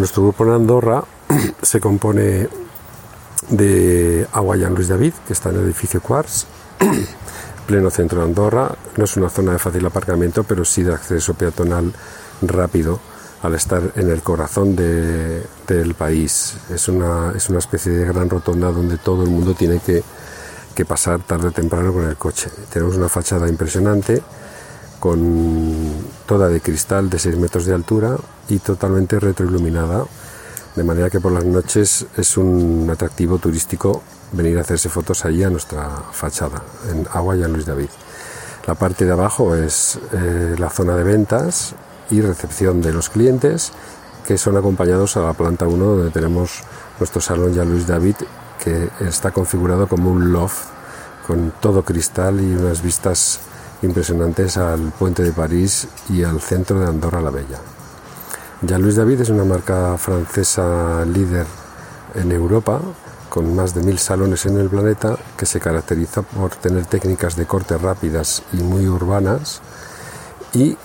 Nuestro grupo en Andorra se compone de Agua Jean Luis David, que está en el edificio Quartz, pleno centro de Andorra. No es una zona de fácil aparcamiento, pero sí de acceso peatonal rápido al estar en el corazón del país. Es una, es una especie de gran rotonda donde todo el mundo tiene que, que pasar tarde o temprano con el coche. Tenemos una fachada impresionante con toda de cristal de 6 metros de altura y totalmente retroiluminada, de manera que por las noches es un atractivo turístico venir a hacerse fotos allí a nuestra fachada, en Agua y Luis David. La parte de abajo es eh, la zona de ventas y recepción de los clientes, que son acompañados a la planta 1, donde tenemos nuestro salón ya Luis David, que está configurado como un loft con todo cristal y unas vistas impresionantes al puente de París y al centro de Andorra la Bella. Jean Louis David es una marca francesa líder en Europa, con más de mil salones en el planeta, que se caracteriza por tener técnicas de corte rápidas y muy urbanas y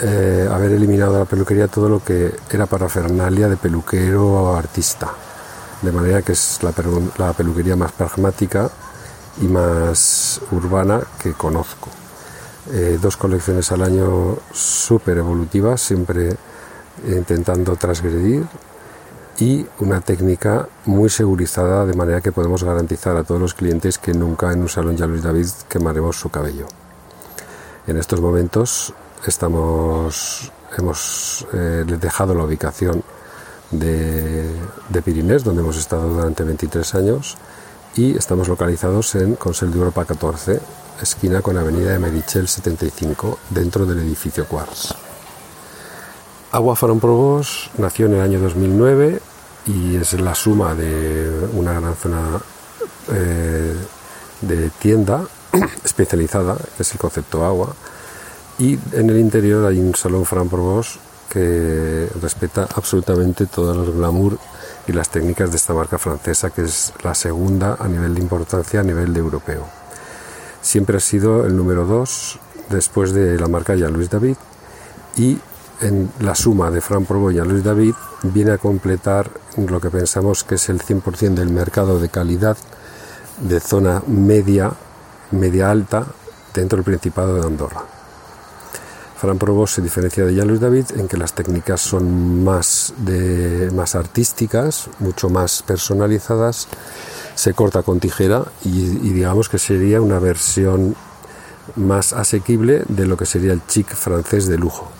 eh, haber eliminado de la peluquería todo lo que era parafernalia de peluquero o artista. De manera que es la, la peluquería más pragmática y más urbana que conozco. Eh, dos colecciones al año súper evolutivas, siempre intentando transgredir y una técnica muy segurizada de manera que podemos garantizar a todos los clientes que nunca en un salón ya Luis David quemaremos su cabello. En estos momentos estamos, hemos eh, dejado la ubicación de, de donde hemos estado durante 23 años, y estamos localizados en Consell de Europa 14, esquina con Avenida de Merichel 75, dentro del edificio Quartz. Agua Farón Probos nació en el año 2009 y es la suma de una gran zona eh, de tienda especializada, que es el concepto agua, y en el interior hay un salón Fran Probos que respeta absolutamente todo el glamour y las técnicas de esta marca francesa, que es la segunda a nivel de importancia a nivel de europeo. Siempre ha sido el número dos después de la marca Jean Louis David y en la suma de Fran Provo y Louis David viene a completar lo que pensamos que es el 100% del mercado de calidad de zona media, media alta dentro del Principado de Andorra. Fran Provo se diferencia de Louis David en que las técnicas son más, más artísticas, mucho más personalizadas se corta con tijera y, digamos que sería una versión más asequible de lo que sería el chic francés de lujo.